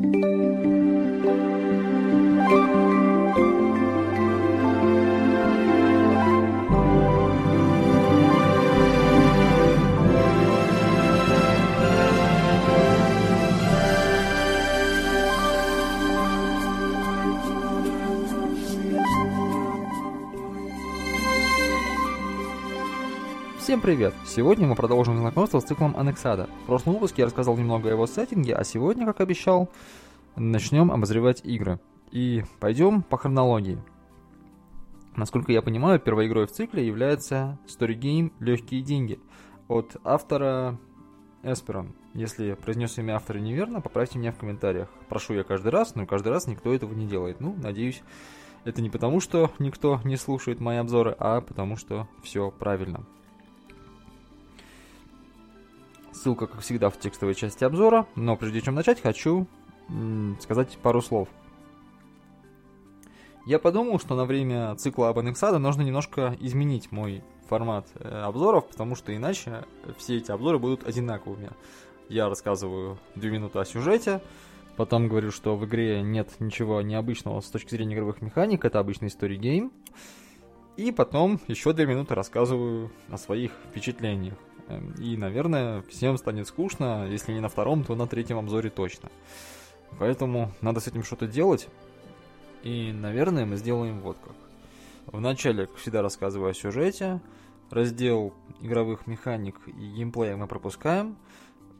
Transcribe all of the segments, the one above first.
thank you Всем привет! Сегодня мы продолжим знакомство с циклом Аннексада. В прошлом выпуске я рассказал немного о его сеттинге, а сегодня, как обещал, начнем обозревать игры. И пойдем по хронологии. Насколько я понимаю, первой игрой в цикле является Story Game «Легкие деньги» от автора Эсперон. Если произнес имя автора неверно, поправьте меня в комментариях. Прошу я каждый раз, но каждый раз никто этого не делает. Ну, надеюсь, это не потому, что никто не слушает мои обзоры, а потому, что все правильно. Ссылка, как всегда, в текстовой части обзора. Но прежде чем начать, хочу сказать пару слов. Я подумал, что на время цикла об Аннексада нужно немножко изменить мой формат э, обзоров, потому что иначе все эти обзоры будут одинаковыми. Я рассказываю 2 минуты о сюжете, потом говорю, что в игре нет ничего необычного с точки зрения игровых механик, это обычный story game, и потом еще 2 минуты рассказываю о своих впечатлениях. Эм, и, наверное, всем станет скучно, если не на втором, то на третьем обзоре точно. Поэтому надо с этим что-то делать. И, наверное, мы сделаем вот как. Вначале, как всегда, рассказываю о сюжете. Раздел игровых механик и геймплея мы пропускаем.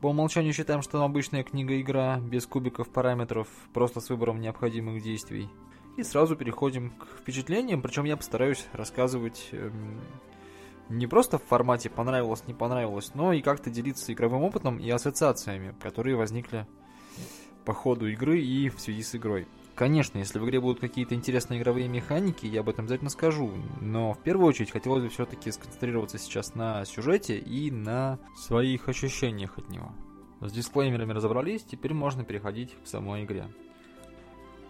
По умолчанию считаем, что обычная книга-игра, без кубиков параметров, просто с выбором необходимых действий. И сразу переходим к впечатлениям, причем я постараюсь рассказывать эм, не просто в формате понравилось, не понравилось, но и как-то делиться игровым опытом и ассоциациями, которые возникли по ходу игры и в связи с игрой. Конечно, если в игре будут какие-то интересные игровые механики, я об этом обязательно скажу, но в первую очередь хотелось бы все-таки сконцентрироваться сейчас на сюжете и на своих ощущениях от него. С дисклеймерами разобрались, теперь можно переходить к самой игре.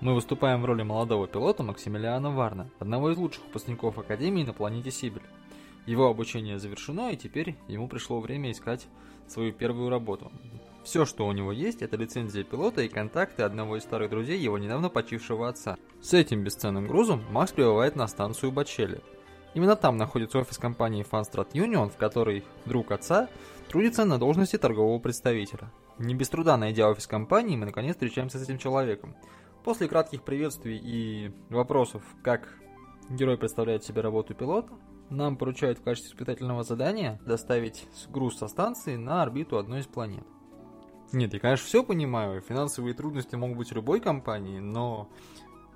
Мы выступаем в роли молодого пилота Максимилиана Варна, одного из лучших выпускников Академии на планете Сибирь. Его обучение завершено, и теперь ему пришло время искать свою первую работу. Все, что у него есть, это лицензия пилота и контакты одного из старых друзей его недавно почившего отца. С этим бесценным грузом Макс прибывает на станцию Бачели. Именно там находится офис компании Funstrat Union, в которой друг отца трудится на должности торгового представителя. Не без труда найдя офис компании, мы наконец встречаемся с этим человеком. После кратких приветствий и вопросов, как герой представляет себе работу пилота, нам поручают в качестве испытательного задания доставить груз со станции на орбиту одной из планет. Нет, я, конечно, все понимаю, финансовые трудности могут быть у любой компании, но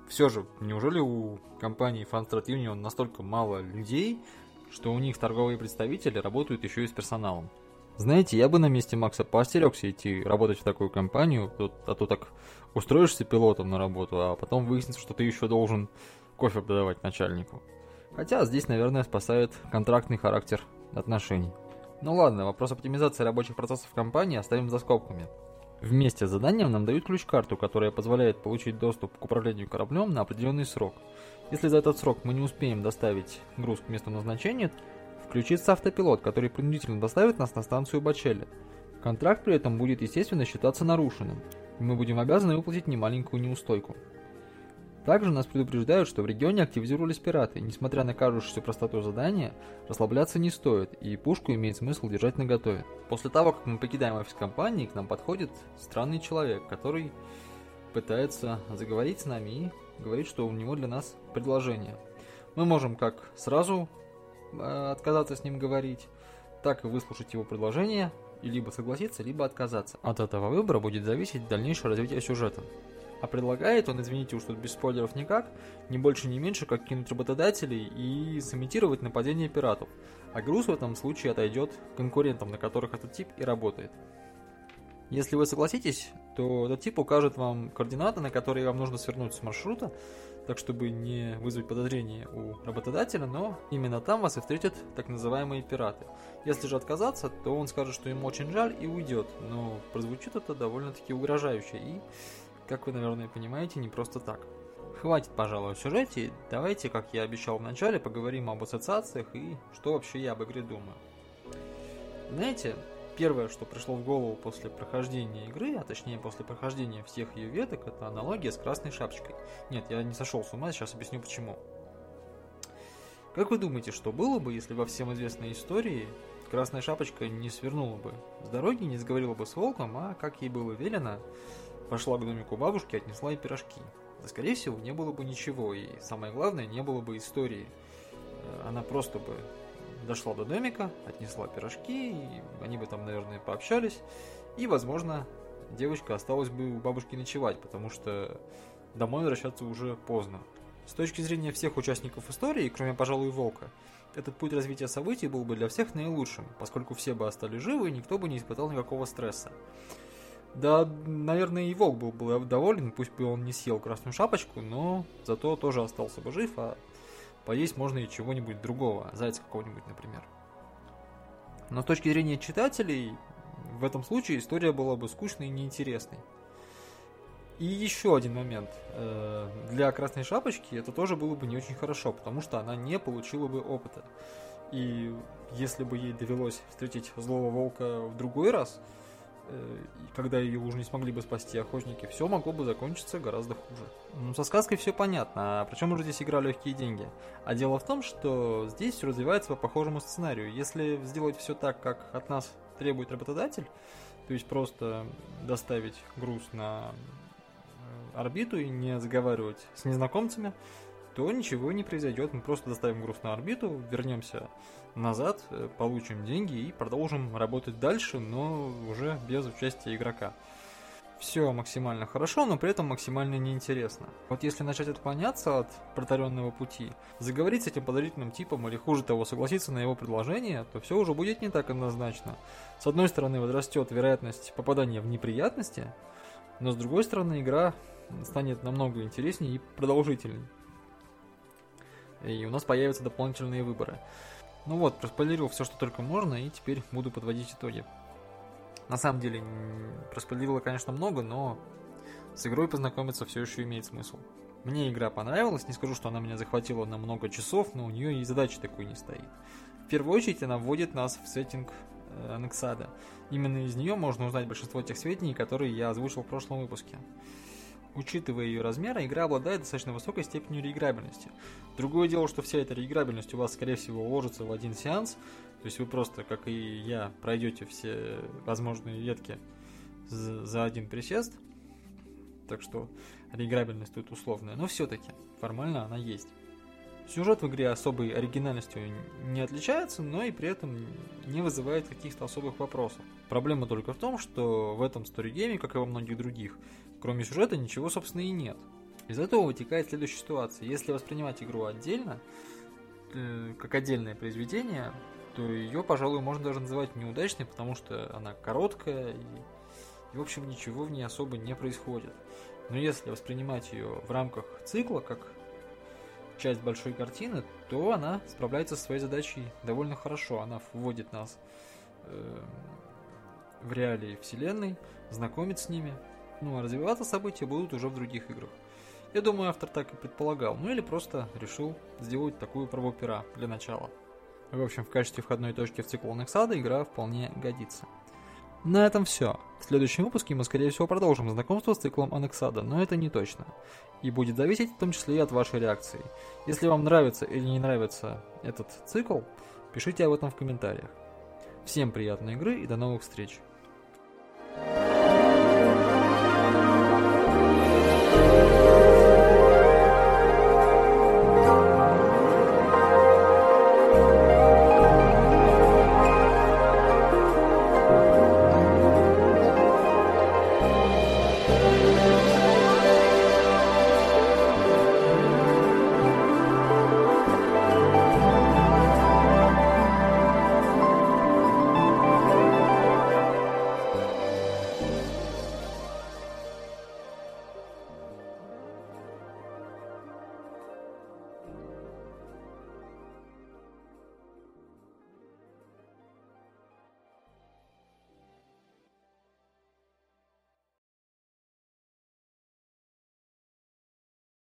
все же, неужели у компании Funstrat Union настолько мало людей, что у них торговые представители работают еще и с персоналом? Знаете, я бы на месте Макса поостерегся идти работать в такую компанию, а то так устроишься пилотом на работу, а потом выяснится, что ты еще должен кофе подавать начальнику. Хотя здесь, наверное, спасает контрактный характер отношений. Ну ладно, вопрос оптимизации рабочих процессов компании оставим за скобками. Вместе с заданием нам дают ключ-карту, которая позволяет получить доступ к управлению кораблем на определенный срок. Если за этот срок мы не успеем доставить груз к месту назначения, включится автопилот, который принудительно доставит нас на станцию Бачели. Контракт при этом будет, естественно, считаться нарушенным, и мы будем обязаны выплатить немаленькую неустойку. Также нас предупреждают, что в регионе активизировались пираты. Несмотря на кажущуюся простоту задания, расслабляться не стоит, и пушку имеет смысл держать наготове. После того, как мы покидаем офис компании, к нам подходит странный человек, который пытается заговорить с нами и говорит, что у него для нас предложение. Мы можем как сразу э, отказаться с ним говорить, так и выслушать его предложение, и либо согласиться, либо отказаться. От этого выбора будет зависеть дальнейшее развитие сюжета. А предлагает он, извините уж тут без спойлеров никак, не больше не меньше, как кинуть работодателей и сымитировать нападение пиратов. А груз в этом случае отойдет конкурентам, на которых этот тип и работает. Если вы согласитесь, то этот тип укажет вам координаты, на которые вам нужно свернуть с маршрута, так чтобы не вызвать подозрения у работодателя, но именно там вас и встретят так называемые пираты. Если же отказаться, то он скажет, что ему очень жаль и уйдет, но прозвучит это довольно-таки угрожающе и как вы, наверное, понимаете, не просто так. Хватит, пожалуй, о сюжете, давайте, как я обещал в начале, поговорим об ассоциациях и что вообще я об игре думаю. Знаете, первое, что пришло в голову после прохождения игры, а точнее после прохождения всех ее веток, это аналогия с красной шапочкой. Нет, я не сошел с ума, сейчас объясню почему. Как вы думаете, что было бы, если во всем известной истории Красная Шапочка не свернула бы с дороги, не сговорила бы с волком, а, как ей было велено, пошла к домику бабушки, отнесла ей пирожки? Да, скорее всего, не было бы ничего, и самое главное, не было бы истории. Э, она просто бы дошла до домика, отнесла пирожки, и они бы там, наверное, пообщались, и, возможно, девочка осталась бы у бабушки ночевать, потому что домой возвращаться уже поздно. С точки зрения всех участников истории, кроме, пожалуй, Волка, этот путь развития событий был бы для всех наилучшим, поскольку все бы остались живы и никто бы не испытал никакого стресса. Да, наверное, и Волк был бы доволен, пусть бы он не съел красную шапочку, но зато тоже остался бы жив, а поесть можно и чего-нибудь другого, зайца какого-нибудь, например. Но с точки зрения читателей, в этом случае история была бы скучной и неинтересной. И еще один момент. Э, для Красной Шапочки это тоже было бы не очень хорошо, потому что она не получила бы опыта. И если бы ей довелось встретить злого волка в другой раз, когда ее уже не смогли бы спасти охотники, все могло бы закончиться гораздо хуже. Ну, со сказкой все понятно, а причем уже здесь игра легкие деньги. А дело в том, что здесь все развивается по похожему сценарию. Если сделать все так, как от нас требует работодатель, то есть просто доставить груз на орбиту и не заговаривать с незнакомцами, то ничего не произойдет. Мы просто доставим груз на орбиту, вернемся назад, э, получим деньги и продолжим работать дальше, но уже без участия игрока. Все максимально хорошо, но при этом максимально неинтересно. Вот если начать отклоняться от протаренного пути, заговорить с этим подозрительным типом или хуже того согласиться на его предложение, то все уже будет не так однозначно. С одной стороны возрастет вероятность попадания в неприятности, но с другой стороны игра станет намного интереснее и продолжительней. И у нас появятся дополнительные выборы. Ну вот, проспойлерил все, что только можно, и теперь буду подводить итоги. На самом деле, проспойлерила, конечно, много, но с игрой познакомиться все еще имеет смысл. Мне игра понравилась, не скажу, что она меня захватила на много часов, но у нее и задачи такой не стоит. В первую очередь она вводит нас в сеттинг э, Анексада. Именно из нее можно узнать большинство тех сведений, которые я озвучил в прошлом выпуске. Учитывая ее размеры, игра обладает достаточно высокой степенью реиграбельности. Другое дело, что вся эта реиграбельность у вас, скорее всего, уложится в один сеанс, то есть вы просто, как и я, пройдете все возможные ветки за один присест, так что реиграбельность тут условная, но все-таки формально она есть. Сюжет в игре особой оригинальностью не отличается, но и при этом не вызывает каких-то особых вопросов. Проблема только в том, что в этом сторигейме, как и во многих других, Кроме сюжета ничего, собственно, и нет. Из этого вытекает следующая ситуация. Если воспринимать игру отдельно, э, как отдельное произведение, то ее, пожалуй, можно даже называть неудачной, потому что она короткая и, и в общем, ничего в ней особо не происходит. Но если воспринимать ее в рамках цикла, как часть большой картины, то она справляется со своей задачей довольно хорошо. Она вводит нас э, в реалии вселенной, знакомит с ними, ну а развиваться события будут уже в других играх. Я думаю, автор так и предполагал, ну или просто решил сделать такую пробопера для начала. В общем, в качестве входной точки в цикл Нексада игра вполне годится. На этом все. В следующем выпуске мы, скорее всего, продолжим знакомство с циклом Анексада, но это не точно. И будет зависеть в том числе и от вашей реакции. Если вам нравится или не нравится этот цикл, пишите об этом в комментариях. Всем приятной игры и до новых встреч!